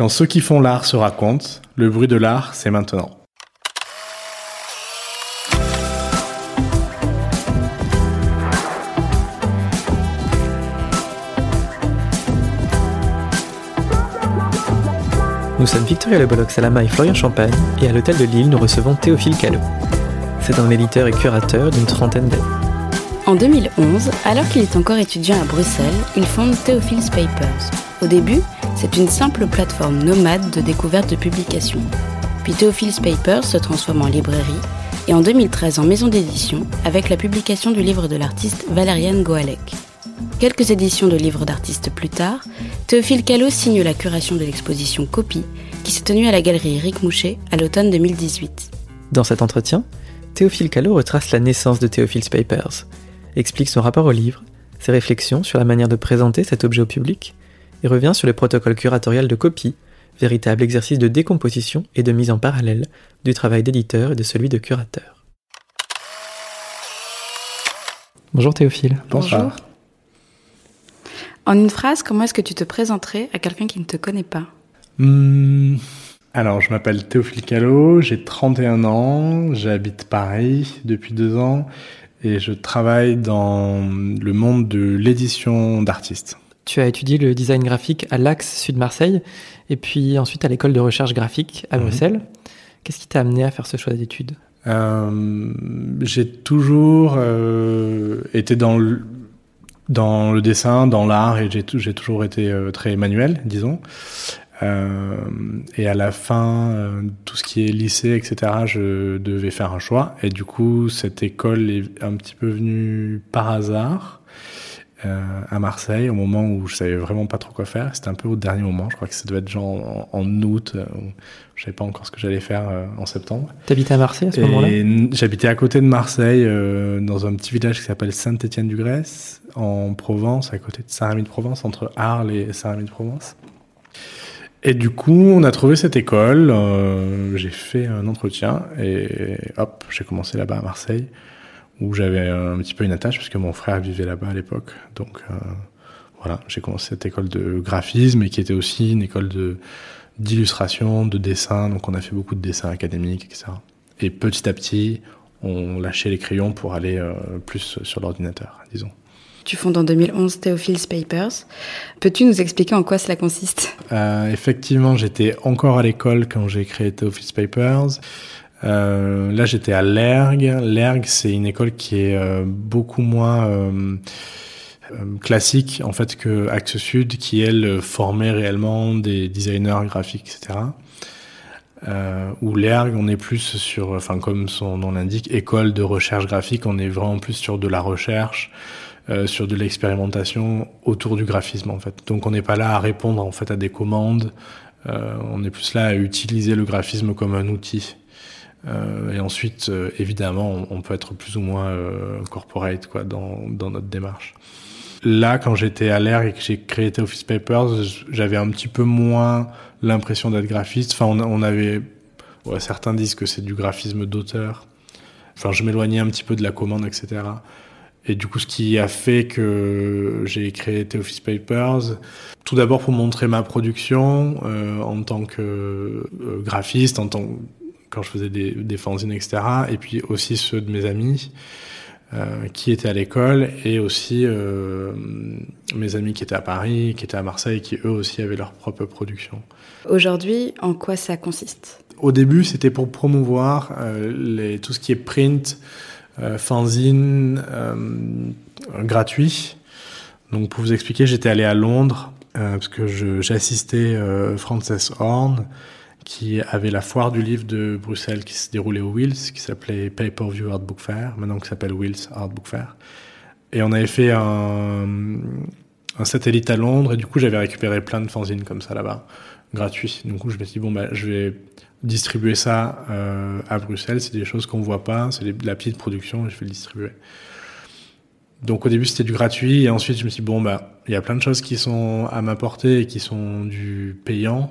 Quand ceux qui font l'art se racontent, le bruit de l'art, c'est maintenant. Nous sommes Victoria Le Bolloc Salama et Florian Champagne, et à l'hôtel de Lille, nous recevons Théophile Callot. C'est un éditeur et curateur d'une trentaine d'années. En 2011, alors qu'il est encore étudiant à Bruxelles, il fonde Theophil's Papers. Au début, c'est une simple plateforme nomade de découverte de publications. Puis Theophil's Papers se transforme en librairie et en 2013 en maison d'édition avec la publication du livre de l'artiste Valériane Goalec. Quelques éditions de livres d'artistes plus tard, Théophile Callot signe la curation de l'exposition Copie, qui s'est tenue à la galerie Eric Mouchet à l'automne 2018. Dans cet entretien, Théophile Callot retrace la naissance de Théophil's Papers, explique son rapport au livre, ses réflexions sur la manière de présenter cet objet au public, et revient sur le protocole curatorial de copie, véritable exercice de décomposition et de mise en parallèle du travail d'éditeur et de celui de curateur. Bonjour Théophile. Bonjour. En une phrase, comment est-ce que tu te présenterais à quelqu'un qui ne te connaît pas? Hmm, Alors, je m'appelle Théophile Callot, j'ai 31 ans, j'habite Paris depuis deux ans et je travaille dans le monde de l'édition d'artistes. Tu as étudié le design graphique à l'Axe Sud Marseille et puis ensuite à l'école de recherche graphique à Mhm. Bruxelles. Qu'est-ce qui t'a amené à faire ce choix d'études? Euh, j'ai toujours euh, été dans le, dans le dessin, dans l'art, et j'ai tou- j'ai toujours été euh, très manuel, disons. Euh, et à la fin, euh, tout ce qui est lycée, etc., je devais faire un choix. Et du coup, cette école est un petit peu venue par hasard euh, à Marseille, au moment où je savais vraiment pas trop quoi faire. C'était un peu au dernier moment. Je crois que ça devait être genre en, en août. euh, où je savais pas encore ce que j'allais faire euh, en septembre. T'habitais à Marseille à ce moment-là? j'habitais à côté de Marseille, euh, dans un petit village qui s'appelle Saint-Étienne-du-Grèce, en Provence, à côté de Saint-Rémy-de-Provence, entre Arles et Saint-Rémy-de-Provence. Et du coup, on a trouvé cette école, j'ai fait un entretien et hop, j'ai commencé là-bas à Marseille, où j'avais un petit peu une attache, puisque mon frère vivait là-bas à l'époque. Donc euh, voilà, j'ai commencé cette école de graphisme et qui était aussi une école de d'illustration, de dessin. Donc on a fait beaucoup de dessins académiques, etc. Et petit à petit, on lâchait les crayons pour aller euh, plus sur l'ordinateur, disons. Tu fondes en 2011 Theophil's Papers. Peux-tu nous expliquer en quoi cela consiste? Euh, effectivement, j'étais encore à l'école quand j'ai créé Office Papers. Euh, là, j'étais à l'ERG. L'ERG, c'est une école qui est euh, beaucoup moins euh, classique en fait que Axe Sud, qui elle formait réellement des designers graphiques, etc. Où l'ERG, on est plus sur, enfin comme son nom l'indique, école de recherche graphique. On est vraiment plus sur de la recherche, sur de l'expérimentation autour du graphisme en fait. Donc on n'est pas là à répondre en fait à des commandes. On est plus là à utiliser le graphisme comme un outil. Euh, et ensuite, euh, évidemment, on, peut être plus ou moins euh, corporate quoi dans, dans notre démarche. Là, quand j'étais à l'air et que j'ai créé Office Papers, j'avais un petit peu moins l'impression d'être graphiste. Enfin, on, avait, ouais, certains disent que c'est du graphisme d'auteur. Enfin, je m'éloignais un petit peu de la commande, etc. Et du coup, ce qui a fait que j'ai créé Office Papers, tout d'abord pour montrer ma production en tant que graphiste, en tant quand je faisais des, des fanzines, etc. Et puis aussi ceux de mes amis euh, qui étaient à l'école et aussi euh, mes amis qui étaient à Paris, qui étaient à Marseille, qui eux aussi avaient leur propre production. Aujourd'hui, en quoi ça consiste? Au début, c'était pour promouvoir euh, les, tout ce qui est print, fanzine, gratuit. Donc pour vous expliquer, j'étais allé à Londres parce que j'assistais Frances Horn qui avait la foire du livre de Bruxelles qui se déroulait au Wills, qui s'appelait Pay-Per-View Art Book Fair, maintenant qui s'appelle Wills Art Book Fair. Et on avait fait un, satellite à Londres, et du coup j'avais récupéré plein de fanzines comme ça là-bas, gratuits. Du coup je me suis dit, bon, bah, je vais distribuer ça euh, à Bruxelles, c'est des choses qu'on voit pas, c'est de la petite production, je vais le distribuer. Donc au début c'était du gratuit, et ensuite je me suis dit, bon, bah, il y a plein de choses qui sont à ma portée et qui sont du payant.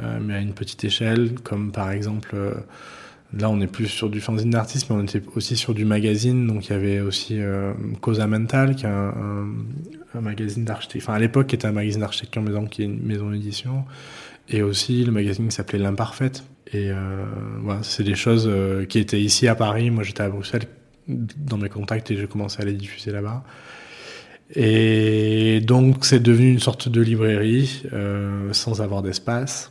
Euh, mais à une petite échelle, comme par exemple, euh, là on est plus sur du fanzine d'artiste, mais on était aussi sur du magazine, donc il y avait aussi euh, Cosa Mental, qui est un, magazine d'architecture, enfin à l'époque qui était un magazine d'architecture maison, qui est une maison d'édition, et aussi le magazine qui s'appelait L'Imparfaite. Et voilà, c'est des choses qui étaient ici à Paris. Moi, j'étais à Bruxelles dans mes contacts et j'ai commencé à les diffuser là-bas. Et donc, c'est devenu une sorte de librairie sans avoir d'espace.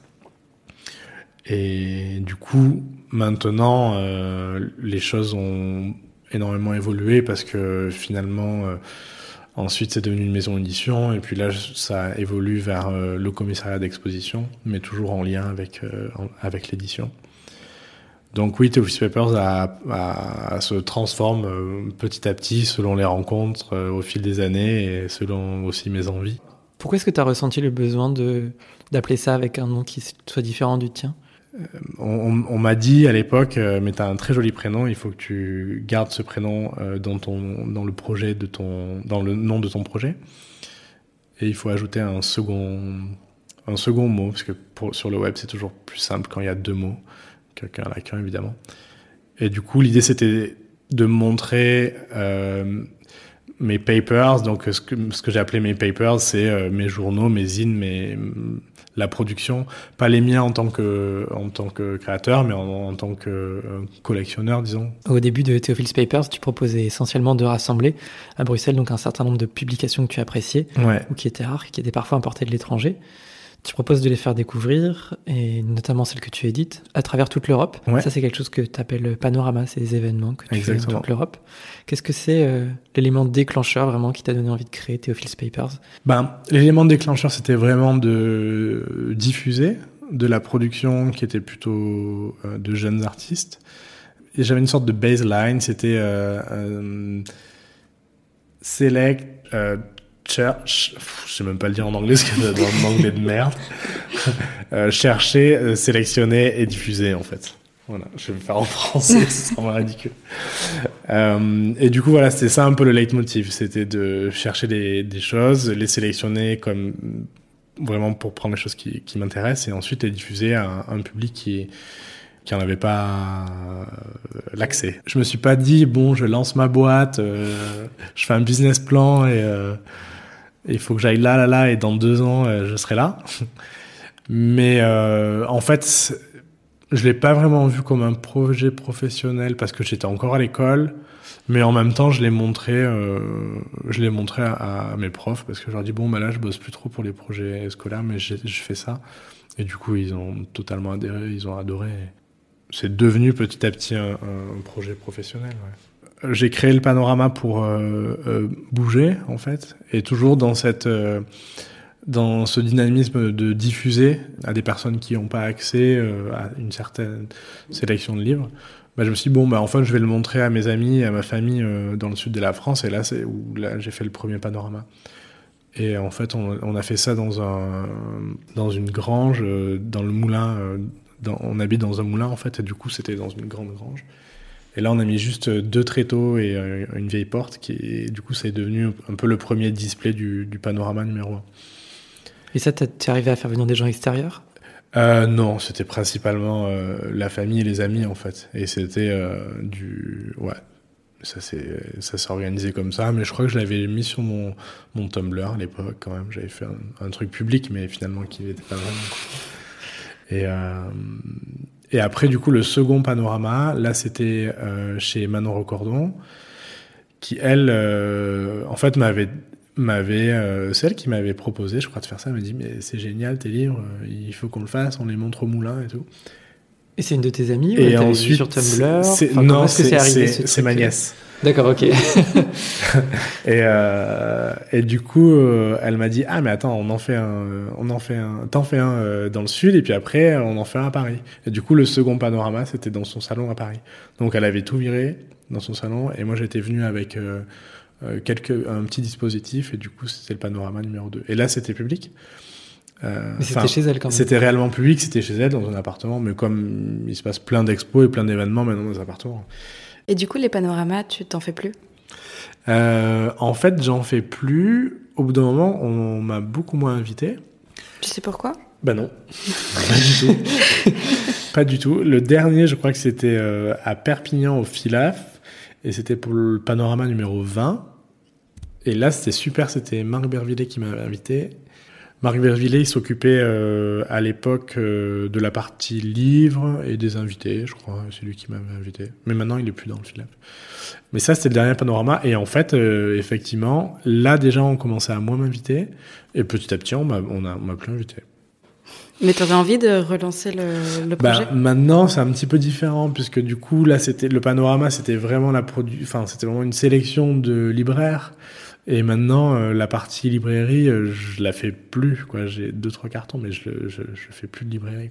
Et du coup, maintenant, euh, les choses ont énormément évolué parce que finalement, euh, ensuite, c'est devenu une maison d'édition. Et puis là, ça évolue vers euh, le commissariat d'exposition, mais toujours en lien avec, avec l'édition. Donc oui, Office Papers se transforme petit à petit selon les rencontres au fil des années et selon aussi mes envies. Pourquoi est-ce que tu as ressenti le besoin d'appeler ça avec un nom qui soit différent du tien? On, on- m'a dit à l'époque, euh, mais t'as un très joli prénom, il faut que tu gardes ce prénom euh, dans ton, dans le projet de ton, dans le nom de ton projet, et il faut ajouter un second, un second mot, parce que sur le web c'est toujours plus simple quand il y a deux mots qu'un évidemment. Et du coup, l'idée c'était de montrer euh, mes papers. Donc, ce que, ce que j'ai appelé mes papers, c'est euh, mes journaux, mes zines, mes, la production. Pas les miens en tant que, en tant que créateur, mais en, en tant que euh, collectionneur, disons. Au début de Theophil's Papers, tu proposais essentiellement de rassembler à Bruxelles donc un certain nombre de publications que tu appréciais Ouais. ou qui étaient rares, qui étaient parfois importées de l'étranger. Tu proposes de les faire découvrir, et notamment celles que tu édites, à travers toute l'Europe. Ouais. Ça, c'est quelque chose que tu appelles panorama, ces événements que tu fais Exactement. dans toute l'Europe. Qu'est-ce que c'est euh, l'élément déclencheur vraiment qui t'a donné envie de créer Theophil's Papers? Ben, l'élément déclencheur, c'était vraiment de diffuser de la production qui était plutôt euh, de jeunes artistes. Et j'avais une sorte de baseline, c'était euh, euh, select, pff, je sais même pas le dire en anglais, parce que c'est un anglais de merde. Euh, chercher, euh, sélectionner et diffuser, en fait. Voilà, je vais me faire en français, ça semble ridicule. Euh, et du coup, voilà, c'était ça un peu le leitmotiv. C'était de chercher des, choses, les sélectionner comme vraiment pour prendre les choses qui, m'intéressent et ensuite les diffuser à un, public qui qui en avait pas euh, l'accès. Je me suis pas dit bon, je lance ma boîte, je fais un business plan et il faut que j'aille là, là, là et dans deux ans euh, je serai là. Mais euh, en fait, je l'ai pas vraiment vu comme un projet professionnel parce que j'étais encore à l'école. Mais en même temps, je l'ai montré, euh, je l'ai montré à, mes profs parce que je leur dis bon, bah là, je bosse plus trop pour les projets scolaires, mais je fais ça. Et du coup, ils ont totalement adhéré, ils ont adoré. C'est devenu petit à petit un, projet professionnel. J'ai créé le panorama pour euh, euh, bouger en fait, et toujours dans cette euh, dans ce dynamisme de diffuser à des personnes qui n'ont pas accès à une certaine sélection de livres. Bah, je me suis dit, bon, bah, enfin, je vais le montrer à mes amis, à ma famille dans le sud de la France. Et là, c'est où j'ai fait le premier panorama. Et en fait, on, a fait ça dans, un, dans une grange, dans le moulin. on habite dans un moulin, en fait, et du coup, c'était dans une grande grange. Et là, on a mis juste deux tréteaux et euh, une vieille porte, qui, et du coup, c'est devenu un peu le premier display du, du panorama numéro 1. Et ça, t'es arrivé à faire venir des gens extérieurs? Euh, non, c'était principalement euh, la famille et les amis en fait. Et c'était euh, du. Ouais. Ça s'est ça s'est organisé comme ça, mais je crois que je l'avais mis sur mon, mon Tumblr à l'époque quand même. J'avais fait un, un truc public, mais finalement qui n'était pas vraiment. Et, et après, du coup, le second panorama, là c'était euh, chez Manon Recordon, qui elle, euh, en fait, m'avait m'avait euh, celle qui m'avait proposé je crois de faire ça. Elle m'a dit mais c'est génial tes livres il faut qu'on le fasse on les montre au moulin et tout. Et c'est une de tes amies ou et ensuite sur Tumblr? Enfin, non c'est ce ma nièce D'accord, ok. et euh, et du coup euh, elle m'a dit ah mais attends on en fait un on en fait un t'en fais un euh, dans le sud et puis après on en fait un à Paris et du coup le second panorama c'était dans son salon à Paris donc elle avait tout viré dans son salon et moi j'étais venu avec euh, euh, quelques un petit dispositif et du coup c'était le panorama numéro 2 et là c'était public Euh, Mais c'était chez elle quand même. c'était réellement public, c'était chez elle dans un appartement, mais comme il se passe plein d'expos et plein d'événements maintenant dans les appartements. Et du coup, les panoramas, tu t'en fais plus? Euh, en fait, j'en fais plus. Au bout d'un moment, on m'a beaucoup moins invité. Tu sais pourquoi? Ben non, pas du tout. pas du tout. Le dernier, je crois que c'était euh, à Perpignan au Filaf, et c'était pour le panorama numéro 20. Et là, c'était super, c'était Marc Bervillet qui m'avait invité. Marc Vervillet, il s'occupait euh, à l'époque euh, de la partie livre et des invités, je crois. C'est lui qui m'avait invité. Mais maintenant, il est plus dans le film. Mais ça, c'était le dernier panorama. Et en fait, euh, effectivement, là déjà, on commençait à moins m'inviter. Et petit à petit, on m'a, on a, on m'a plus invité. Mais tu avais envie de relancer le, le Bah, projet? maintenant, c'est un petit peu différent puisque du coup, là, c'était le panorama, c'était vraiment la produ, c'était vraiment une sélection de libraires. Et maintenant, euh, la partie librairie, euh, je la fais plus. J'ai deux trois cartons, mais je, je, fais plus de librairie.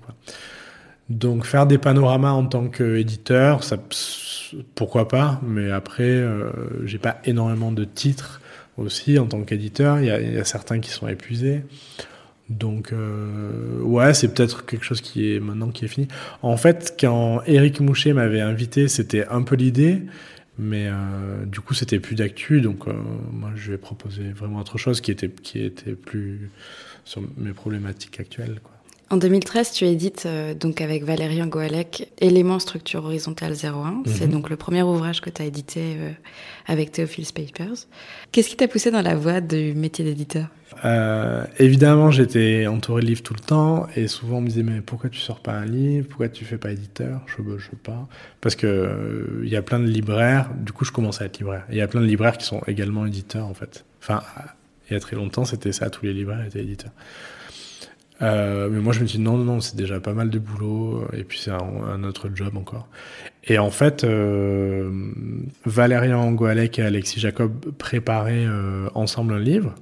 Donc, faire des panoramas en tant qu'éditeur, pourquoi pas. Mais après, euh, j'ai pas énormément de titres aussi en tant qu'éditeur. Il y a, certains qui sont épuisés. Donc euh, ouais, c'est peut-être quelque chose qui est maintenant qui est fini. En fait, quand Eric Moucher m'avait invité, c'était un peu l'idée, mais euh, du coup, c'était plus d'actu, donc euh, moi, je lui ai proposé vraiment autre chose qui était qui était plus sur mes problématiques actuelles. Quoi. En 2013, tu édites euh, donc avec Valérian Goalec Éléments structure horizontale 01. C'est Mhm. donc le premier ouvrage que tu as édité euh, avec Theophilus Papers. Qu'est-ce qui t'a poussé dans la voie du métier d'éditeur? Euh, évidemment, j'étais entouré de livres tout le temps et souvent on me disait mais pourquoi tu sors pas un livre? Pourquoi tu fais pas éditeur? Je ne sais pas. Parce que euh, il y a plein de libraires. Du coup, je commence à être libraire. Il y a plein de libraires qui sont également éditeurs en fait. Enfin, il y a très longtemps, c'était ça. Tous les libraires étaient éditeurs. Euh, mais moi, je me dis non, non, non, c'est déjà pas mal de boulot et puis c'est un, autre job encore. Et en fait, euh, Valérian Goalec et Alexis Jacob préparaient euh, ensemble un livre.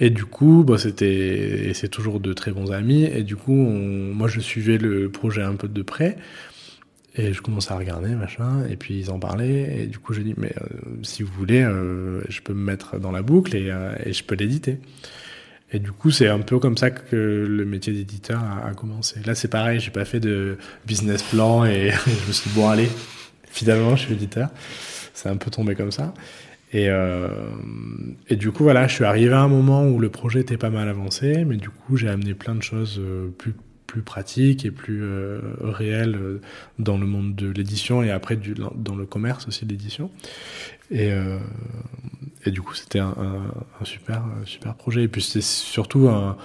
Et du coup, bah, c'était, et c'est toujours de très bons amis. Et du coup, moi, je suivais le projet un peu de près. Et je commençais à regarder, machin. Et puis, ils en parlaient. Et du coup, j'ai dit, mais euh, si vous voulez, je peux me mettre dans la boucle et je peux l'éditer. Et du coup, c'est un peu comme ça que le métier d'éditeur a, commencé. Là, c'est pareil, j'ai pas fait de business plan et je me suis dit, bon, allez, finalement, je suis éditeur. C'est un peu tombé comme ça. Et, euh, et du coup, voilà, je suis arrivé à un moment où le projet était pas mal avancé, mais du coup, j'ai amené plein de choses euh, plus, plus pratiques et plus euh, réelles euh, dans le monde de l'édition et après du, dans le commerce aussi de l'édition. Et, euh, et du coup, c'était un, un, un super, un super projet. Et puis, c'était surtout un,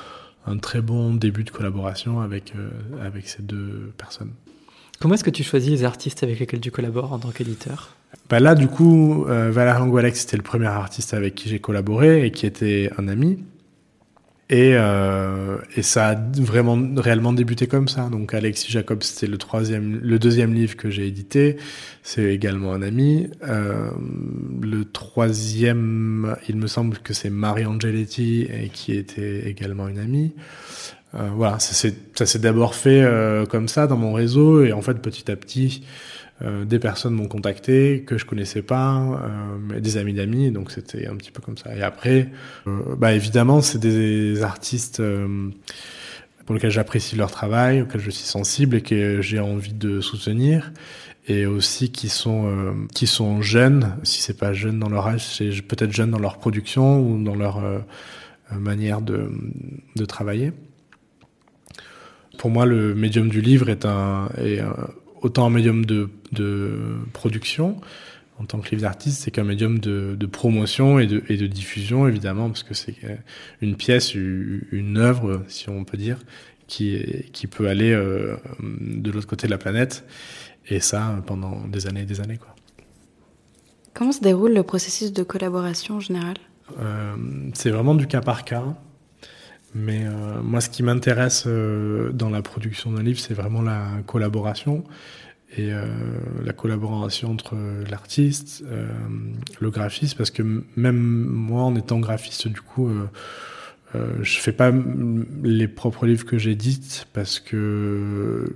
un très bon début de collaboration avec, euh, avec ces deux personnes. Comment est-ce que tu choisis les artistes avec lesquels tu collabores en tant qu'éditeur? Bah là, du coup, euh, Valerian Gualex, c'était le premier artiste avec qui j'ai collaboré et qui était un ami. Et, euh, et ça a vraiment réellement débuté comme ça. Donc Alexis Jacob, c'était le troisième, le deuxième livre que j'ai édité. C'est également un ami. Euh, le troisième, il me semble que c'est Marie Angeletti et qui était également une amie. Euh, voilà, ça s'est d'abord fait euh, comme ça dans mon réseau et en fait petit à petit. Euh, des personnes m'ont contacté que je connaissais pas, euh, des amis d'amis, donc c'était un petit peu comme ça. Et après, euh, bah évidemment, c'est des artistes euh, pour lesquels j'apprécie leur travail, auxquels je suis sensible et que j'ai envie de soutenir, et aussi qui sont euh, qui sont jeunes. Si c'est pas jeune dans leur âge, c'est peut-être jeune dans leur production ou dans leur euh, manière de, de travailler. Pour moi, le médium du livre est un, est un autant un médium de, de production en tant que livre d'artiste, c'est qu'un médium de, de promotion et de, et de diffusion, évidemment, parce que c'est une pièce, une œuvre, si on peut dire, qui, qui peut aller euh, de l'autre côté de la planète, et ça pendant des années et des années. Quoi. Comment se déroule le processus de collaboration en général? Euh, C'est vraiment du cas par cas. Mais euh, moi, ce qui m'intéresse euh, dans la production d'un livre, c'est vraiment la collaboration et euh, la collaboration entre l'artiste, le graphiste, parce que même moi, en étant graphiste, du coup, je fais pas les propres livres que j'édite parce que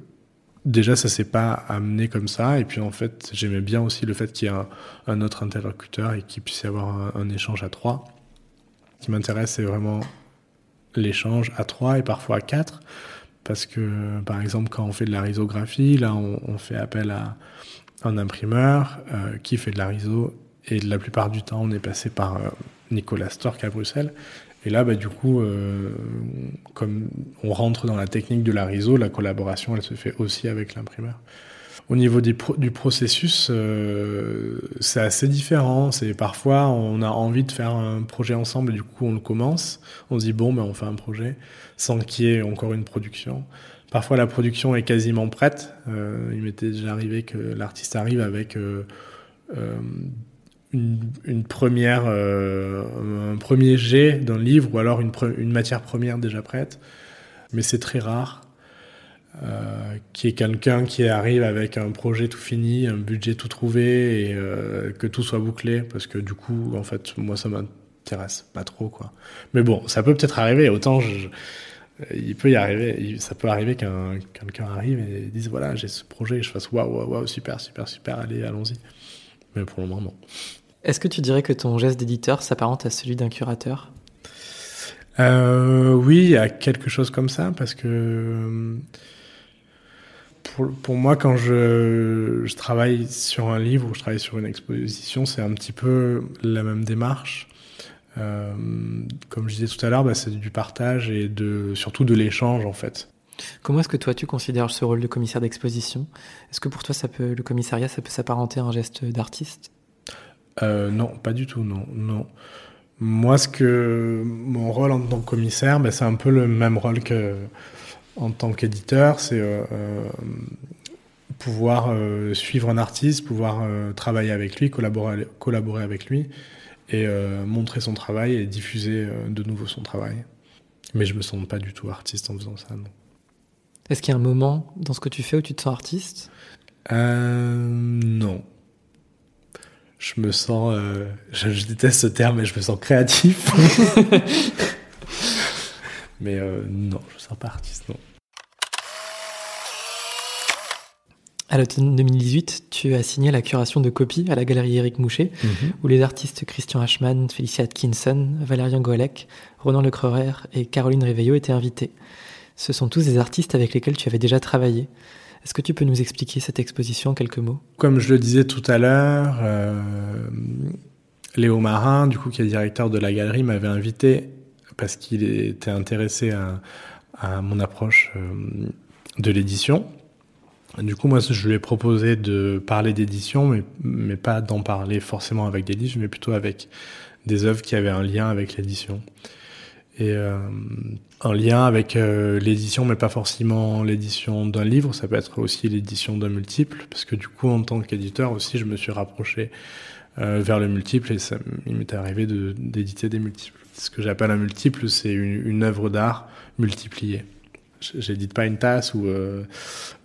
déjà, ça s'est pas amené comme ça. Et puis, en fait, j'aimais bien aussi le fait qu'il y ait un, un, autre interlocuteur et qu'il puisse y avoir un, un échange à trois. Ce qui m'intéresse, c'est vraiment l'échange à trois et parfois à quatre. Parce que, par exemple, quand on fait de la risographie, là, on, fait appel à un imprimeur euh, qui fait de la riso. Et la plupart du temps, on est passé par euh, Nicolas Stork à Bruxelles. Et là, bah, du coup, euh, comme on rentre dans la technique de la riso, la collaboration, elle se fait aussi avec l'imprimeur. Au niveau du, processus, euh, c'est assez différent. C'est parfois on a envie de faire un projet ensemble et du coup on le commence. On se dit bon ben on fait un projet sans qu'il y ait encore une production. Parfois la production est quasiment prête. Euh, il m'était déjà arrivé que l'artiste arrive avec euh, euh une, première, un premier jet d'un livre ou alors une matière première déjà prête. Mais c'est très rare. Euh, qui est quelqu'un qui arrive avec un projet tout fini, un budget tout trouvé et euh, que tout soit bouclé parce que du coup en fait moi ça m'intéresse pas trop quoi. Mais bon ça peut peut-être arriver autant je, il peut y arriver, ça peut arriver qu'un quelqu'un arrive et dise voilà j'ai ce projet et je fasse waouh waouh wow, super super super allez allons-y. Mais pour le moment non. Est-ce que tu dirais que ton geste d'éditeur s'apparente à celui d'un curateur? Euh, Oui, il y a quelque chose comme ça parce que pour, pour, moi, quand je, je, travaille sur un livre ou je travaille sur une exposition, c'est un petit peu la même démarche. Euh, comme je disais tout à l'heure, bah, c'est du partage et de, surtout de l'échange en fait. Comment est-ce que toi tu considères ce rôle de commissaire d'exposition? Est-ce que pour toi ça peut, le commissariat ça peut s'apparenter à un geste d'artiste? Euh, Non, pas du tout, non, non. Moi, ce que mon rôle en tant que commissaire, bah, c'est un peu le même rôle que en tant qu'éditeur, c'est euh, euh, pouvoir euh, suivre un artiste, pouvoir travailler avec lui, collaborer, collaborer avec lui et euh, montrer son travail et diffuser de nouveau son travail. Mais je me sens pas du tout artiste en faisant ça. Non. Est-ce qu'il y a un moment dans ce que tu fais où tu te sens artiste? Non. Je me sens, je, je, déteste ce terme, mais je me sens créatif. mais non, je ne sens pas artiste, non. À l'automne 2018, tu as signé la curation de copies à la galerie Éric Moucher, mm -hmm. où les artistes Christian Ashman, Félicia Atkinson, Valérian Golec, Ronan Lecreurer et Caroline Réveillot étaient invités. Ce sont tous des artistes avec lesquels tu avais déjà travaillé. Est-ce que tu peux nous expliquer cette exposition en quelques mots? Comme je le disais tout à l'heure, euh, Léo Marin, du coup, qui est directeur de la galerie, m'avait invité parce qu'il était intéressé à, mon approche euh, de l'édition. Du coup, moi, je lui ai proposé de parler d'édition, mais, mais pas d'en parler forcément avec des livres, mais plutôt avec des œuvres qui avaient un lien avec l'édition. Et euh, un lien avec euh, l'édition, mais pas forcément l'édition d'un livre, ça peut être aussi l'édition d'un multiple, parce que du coup, en tant qu'éditeur aussi, je me suis rapproché vers le multiple et il m'est arrivé d'éditer de, des multiples. Ce que j'appelle un multiple, c'est une, œuvre d'art multipliée j'édite pas une tasse ou, euh,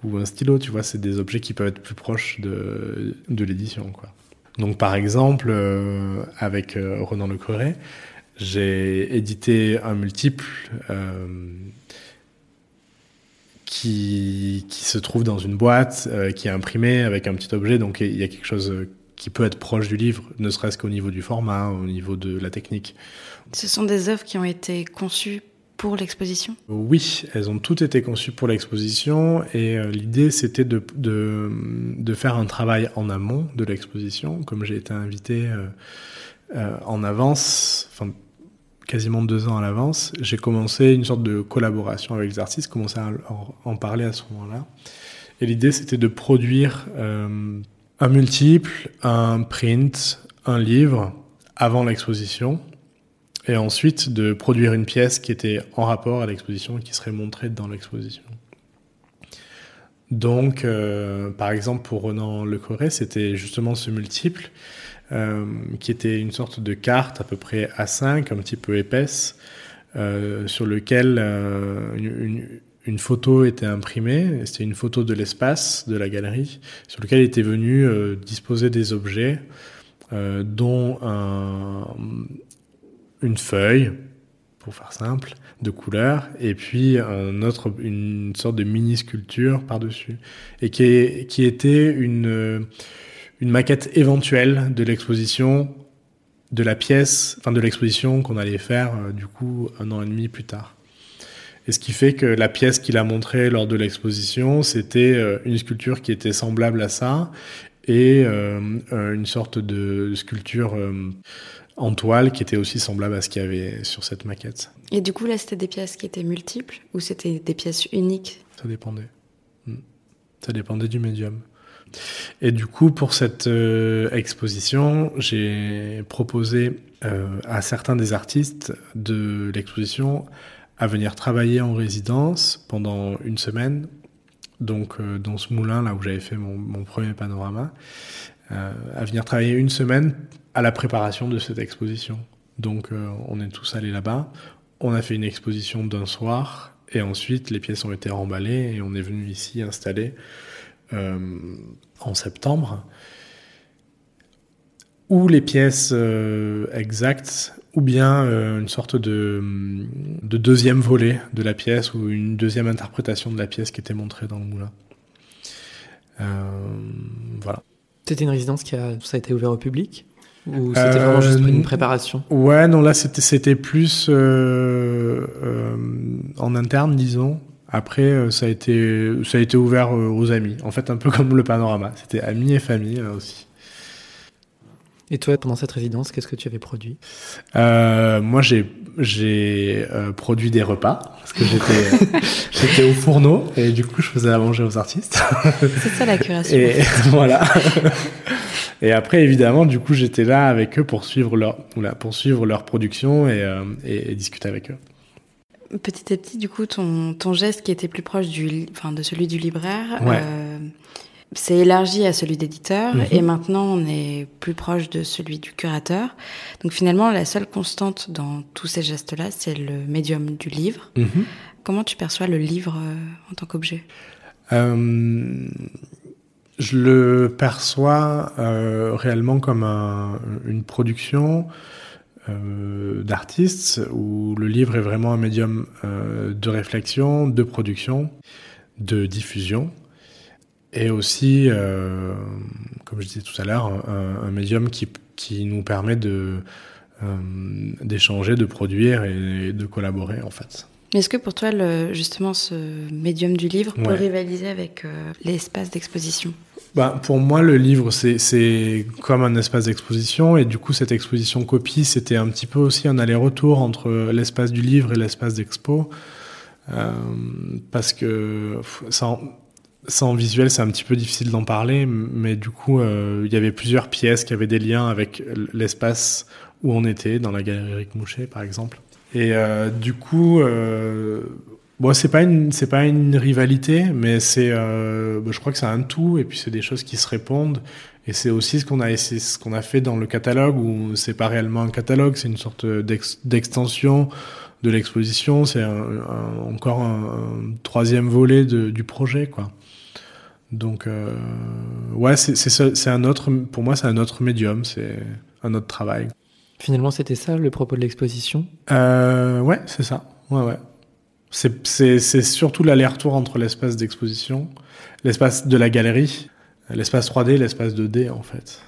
ou un stylo, tu vois, c'est des objets qui peuvent être plus proches de, l'édition. Donc, par exemple, euh, avec euh, Renan Le Creuret, j'ai édité un multiple euh, qui, qui se trouve dans une boîte, qui est imprimé avec un petit objet, donc il y a quelque chose qui peut être proche du livre, ne serait-ce qu'au niveau du format, au niveau de la technique. Ce sont des œuvres qui ont été conçues pour l'exposition? Oui, elles ont toutes été conçues pour l'exposition et euh, l'idée c'était de, de, de, faire un travail en amont de l'exposition, comme j'ai été invité euh, euh, en avance, enfin quasiment deux ans à l'avance, j'ai commencé une sorte de collaboration avec les artistes, commencé à en, en parler à ce moment-là. Et l'idée c'était de produire un multiple, un print, un livre avant l'exposition et ensuite de produire une pièce qui était en rapport à l'exposition et qui serait montrée dans l'exposition. Donc, euh, par exemple, pour Renan Le Coré, c'était justement ce multiple euh, qui était une sorte de carte à peu près A5, un petit peu épaisse, euh, sur lequel une, une, photo était imprimée. C'était une photo de l'espace de la galerie, sur lequel était venu euh, disposer des objets, euh, dont un, une feuille, pour faire simple, de couleur, et puis un autre, une sorte de mini sculpture par-dessus, et qui, était une, une maquette éventuelle de l'exposition, de la pièce, enfin de l'exposition qu'on allait faire euh, du coup un an et demi plus tard. Et ce qui fait que la pièce qu'il a montrée lors de l'exposition, c'était euh, une sculpture qui était semblable à ça, et euh, une sorte de sculpture en toile qui était aussi semblable à ce qu'il y avait sur cette maquette. Et du coup, là, c'était des pièces qui étaient multiples ou c'était des pièces uniques? Ça dépendait. Hmm. Ça dépendait du médium. et du coup, pour cette exposition, j'ai proposé à certains des artistes de l'exposition à venir travailler en résidence pendant une semaine, donc dans ce moulin là où j'avais fait mon, premier panorama, à venir travailler une semaine à la préparation de cette exposition. Donc on est tous allés là-bas, on a fait une exposition d'un soir et ensuite les pièces ont été remballées et on est venu ici installer euh, en septembre. Ou les pièces euh, exactes, ou bien euh, une sorte de, de, deuxième volet de la pièce ou une deuxième interprétation de la pièce qui était montrée dans le moulin. voilà. C'était une résidence qui a, ça a été ouvert au public ou c'était vraiment juste une euh, préparation? Ouais, non, là c'était c'était plus euh, euh, en interne, disons. Après, ça a été ça a été ouvert aux amis. En fait, un peu comme le panorama. C'était amis et famille là aussi. Et toi, pendant cette résidence, qu'est-ce que tu avais produit? Moi, j'ai j'ai produit des repas parce que j'étais j'étais au fourneau et du coup, je faisais à manger aux artistes. C'est ça la curation. Et voilà. Et après, évidemment, du coup, j'étais là avec eux pour suivre leur, pour suivre leur production et, euh, et, discuter avec eux. Petit à petit, du coup, ton, ton geste qui était plus proche du, enfin, de celui du libraire euh, s'est élargi à celui d'éditeur mhm. et maintenant on est plus proche de celui du curateur. Donc finalement, la seule constante dans tous ces gestes-là, c'est le médium du livre. Mhm. Comment tu perçois le livre euh, en tant qu'objet? Euh, je le perçois euh, réellement comme un, une production euh, d'artistes où le livre est vraiment un médium de réflexion, de production, de diffusion et aussi, euh, comme je disais tout à l'heure, un, un, médium qui, qui nous permet de euh, d'échanger, de produire et de collaborer en fait. Est-ce que pour toi, le, justement, ce médium du livre peut rivaliser avec euh, l'espace d'exposition? Bah, Pour moi, le livre, c'est comme un espace d'exposition. Et du coup, cette exposition copie, c'était un petit peu aussi un aller-retour entre l'espace du livre et l'espace d'expo. Euh, parce que sans, sans visuel, c'est un petit peu difficile d'en parler. Mais du coup, euh, il y avait plusieurs pièces qui avaient des liens avec l'espace où on était, dans la galerie Eric Mouchet, par exemple. Et euh, du coup, euh, bon, c'est pas une, pas une rivalité, mais c'est, euh, bah, je crois que c'est un tout, et puis c'est des choses qui se répondent. Et c'est aussi ce qu'on a, a fait dans le catalogue, où c'est pas réellement un catalogue, c'est une sorte d'extension de l'exposition. C'est encore un, troisième volet du projet, quoi. Donc, euh, ouais, c'est, un autre, pour moi, c'est un autre médium, c'est un autre travail. Finalement, c'était ça le propos de l'exposition? Euh, Ouais, c'est ça. Ouais, ouais. C'est surtout l'aller-retour entre l'espace d'exposition, l'espace de la galerie, l'espace 3D, l'espace 2D en fait.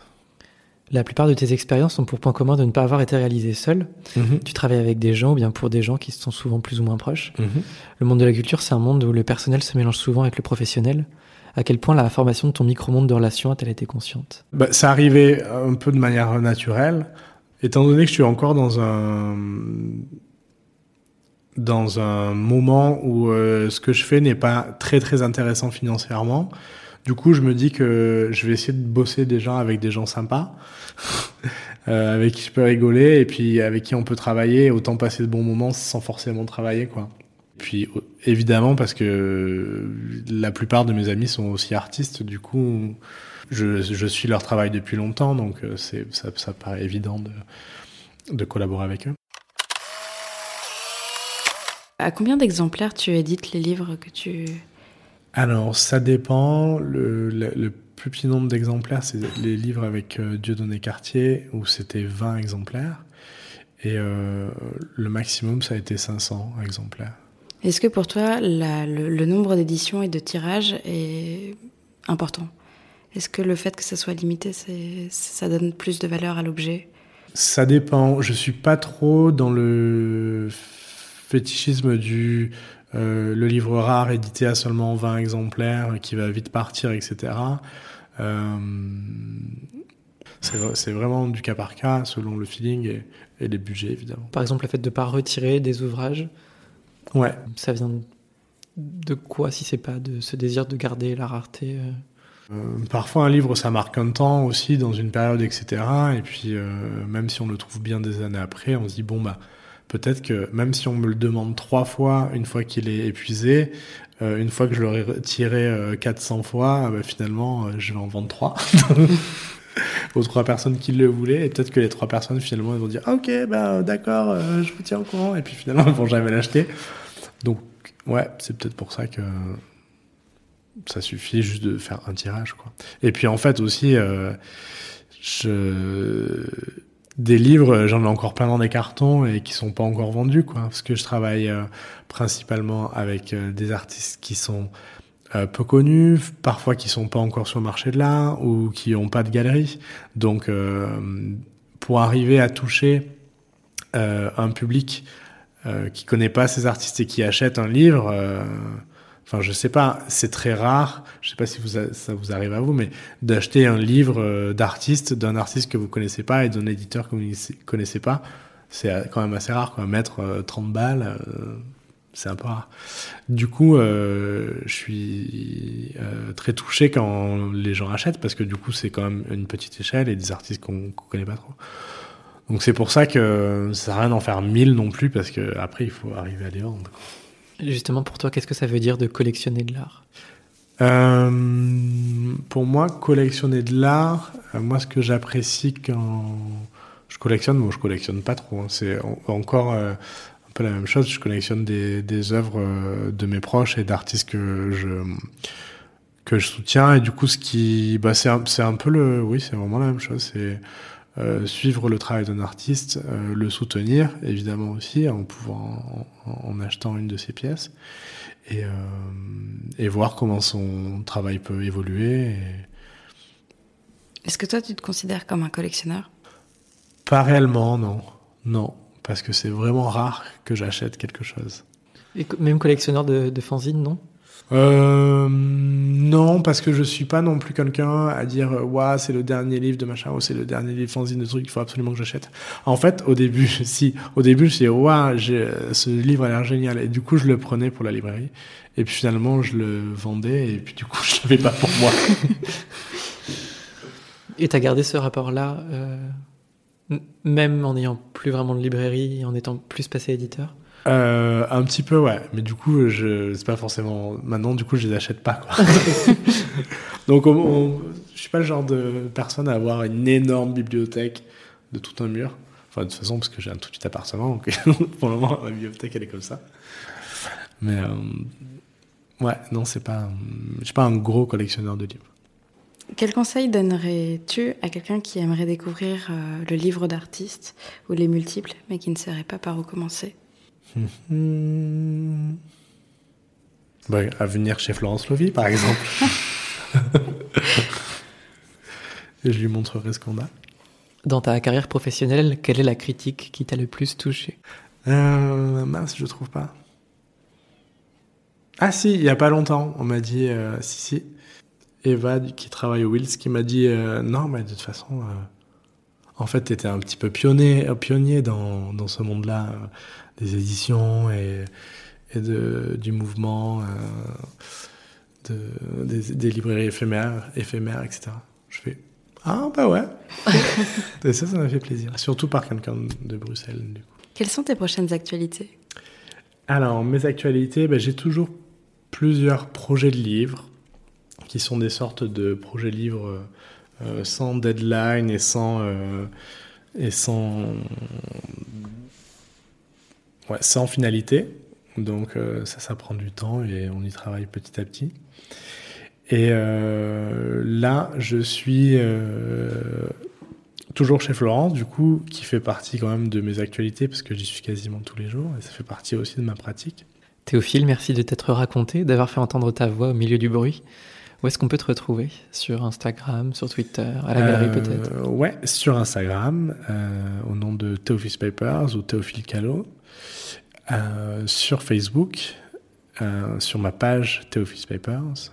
La plupart de tes expériences ont pour point commun de ne pas avoir été réalisées seul. Mhm. Tu travailles avec des gens ou bien pour des gens qui sont souvent plus ou moins proches. Mhm. Le monde de la culture, c'est un monde où le personnel se mélange souvent avec le professionnel. À quel point la formation de ton micro-monde de relations a-t-elle été consciente? Bah, Ça arrivait un peu de manière naturelle. Étant donné que je suis encore dans un dans un moment où euh, ce que je fais n'est pas très très intéressant financièrement, du coup je me dis que je vais essayer de bosser déjà avec des gens sympas, euh, avec qui je peux rigoler et puis avec qui on peut travailler, autant passer de bons moments sans forcément travailler quoi. Puis évidemment parce que la plupart de mes amis sont aussi artistes, du coup je, je suis leur travail depuis longtemps, donc euh, c'est ça, ça paraît évident de, de collaborer avec eux. À combien d'exemplaires tu édites les livres que tu... Alors, ça dépend. Le, le, plus petit nombre d'exemplaires, c'est les livres avec euh, Dieudonné Cartier, où c'était 20 exemplaires. Et euh, le maximum, ça a été 500 exemplaires. Est-ce que pour toi, la, le, le, nombre d'éditions et de tirages est important? Est-ce que le fait que ça soit limité, ça donne plus de valeur à l'objet? Ça dépend. Je suis pas trop dans le fétichisme du euh, le livre rare édité à seulement 20 exemplaires qui va vite partir, etc. Euh, c'est vraiment du cas par cas selon le feeling et, et, les budgets évidemment. Par exemple, le fait de ne pas retirer des ouvrages, ouais. ça vient de quoi si c'est pas de ce désir de garder la rareté euh parfois un livre ça marque un temps aussi dans une période etc. Et puis même si on le trouve bien des années après, on se dit bon bah peut-être que même si on me le demande trois fois, une fois qu'il est épuisé, euh, une fois que je l'aurai tiré 400 euh, fois, bah, finalement, euh, je vais en vendre trois. aux trois personnes qui le voulaient et peut-être que les trois personnes finalement elles vont dire ok bah d'accord je vous tiens au courant et puis finalement elles vont jamais l'acheter donc ouais c'est peut-être pour ça que ça suffit juste de faire un tirage quoi et puis en fait aussi je des livres, j'en ai encore plein dans des cartons et qui sont pas encore vendus, quoi. Parce que je travaille euh, principalement avec euh, des artistes qui sont euh, peu connus, parfois qui sont pas encore sur le marché de l'art ou qui ont pas de galerie. Donc, pour arriver à toucher un public qui connaît pas ces artistes et qui achète un livre enfin je sais pas, c'est très rare, je sais pas si vous ça vous arrive à vous, mais d'acheter un livre euh, d'artiste, d'un artiste que vous connaissez pas et d'un éditeur que vous connaissez pas, c'est euh, quand même assez rare, quoi. Mettre 30 euh, balles, c'est un peu rare. Du coup, je suis très touché quand les gens achètent parce que du coup, c'est quand même une petite échelle et des artistes qu'on connaît pas trop. Donc c'est pour ça que ça sert à rien d'en faire 1000 non plus parce que après il faut arriver à les vendre. Justement, pour toi, qu'est-ce que ça veut dire de collectionner de l'art? Euh, Pour moi, collectionner de l'art, euh, moi, ce que j'apprécie quand je collectionne, bon, je collectionne pas trop. Hein, c'est encore euh, un peu la même chose. Je collectionne des, des œuvres de mes proches et d'artistes que je que je soutiens. Et du coup, ce qui, bah, c'est un, un peu le, oui, c'est vraiment la même chose. C'est euh, suivre le travail d'un artiste, euh, le soutenir évidemment aussi en pouvant en, achetant une de ses pièces et, euh, et, voir comment son travail peut évoluer. Est-ce que toi tu te considères comme un collectionneur? Pas réellement, non, non, parce que c'est vraiment rare que j'achète quelque chose. Et même collectionneur de, de fanzines, non? Euh, non, parce que je suis pas non plus quelqu'un à dire waouh c'est le dernier livre de machin ou c'est le dernier livre fanzine de truc il faut absolument que j'achète. En fait, au début, si au début je disais waouh ce livre a l'air génial et du coup je le prenais pour la librairie et puis finalement je le vendais et puis du coup je l'avais pas pour moi. et t'as gardé ce rapport là euh, même en n'ayant plus vraiment de librairie en étant plus passé éditeur? Euh, un petit peu, ouais. Mais du coup, je c'est pas forcément. Maintenant, du coup, je les achète pas. Quoi. Donc, je suis pas le genre de personne à avoir une énorme bibliothèque de tout un mur. Enfin, de toute façon, parce que j'ai un tout petit appartement, donc pour le moment, ma bibliothèque elle est comme ça. Mais euh, ouais, non, c'est pas. Je suis pas un gros collectionneur de livres. Quel conseil donnerais-tu à quelqu'un qui aimerait découvrir euh, le livre d'artiste ou les multiples, mais qui ne saurait pas par où commencer? Hmm. à venir chez Florence Lovy, par exemple. Et je lui montrerai ce qu'on a. Dans ta carrière professionnelle, quelle est la critique qui t'a le plus touché? Euh, Mince, je trouve pas. Ah si, il y a pas longtemps, on m'a dit, euh, si si, Eva qui travaille au Wills, qui m'a dit, euh, non mais de toute façon, euh, en fait, tu étais un petit peu pionnier, pionnier dans, dans ce monde-là des éditions et, et de, du mouvement, euh, de, des, des, librairies éphémères, éphémères, etc. Je fais Ah, bah ouais. et ça, ça m'a fait plaisir. Surtout par quelqu'un de Bruxelles, du coup. Quelles sont tes prochaines actualités? Alors, mes actualités, bah, j'ai toujours plusieurs projets de livres qui sont des sortes de projets de livres euh, sans deadline et sans, euh, et sans Ouais, sans finalité. Donc euh, ça, ça prend du temps et on y travaille petit à petit. Et euh, là, je suis euh, toujours chez Florence, du coup, qui fait partie quand même de mes actualités parce que j'y suis quasiment tous les jours et ça fait partie aussi de ma pratique. Théophile, merci de t'être raconté, d'avoir fait entendre ta voix au milieu du bruit. Où est-ce qu'on peut te retrouver? Sur Instagram, sur Twitter, à la galerie peut-être? Ouais, sur Instagram, au nom de Théophile Papers ou Théophile Callot. Euh, sur Facebook, euh, sur ma page Théophile Papers,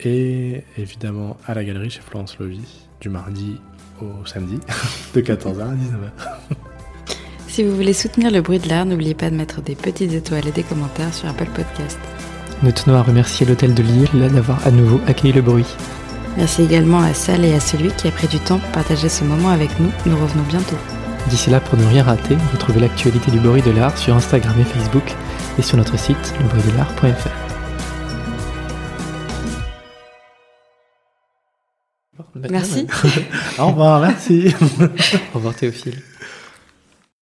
et évidemment à la galerie chez Florence Lovy, du mardi au samedi, de 14h à 19h. Si vous voulez soutenir le bruit de l'art, n'oubliez pas de mettre des petites étoiles et des commentaires sur Apple Podcast. Nous tenons à remercier l'Hôtel de Lille d'avoir à nouveau accueilli le bruit. Merci également à celle et à celui qui a pris du temps pour partager ce moment avec nous. Nous revenons bientôt. D'ici là, pour ne rien rater, retrouvez l'actualité du bruit de l'art sur Instagram et Facebook et sur notre site lebruitdelart.fr. Merci. Au revoir, merci. Au revoir Théophile.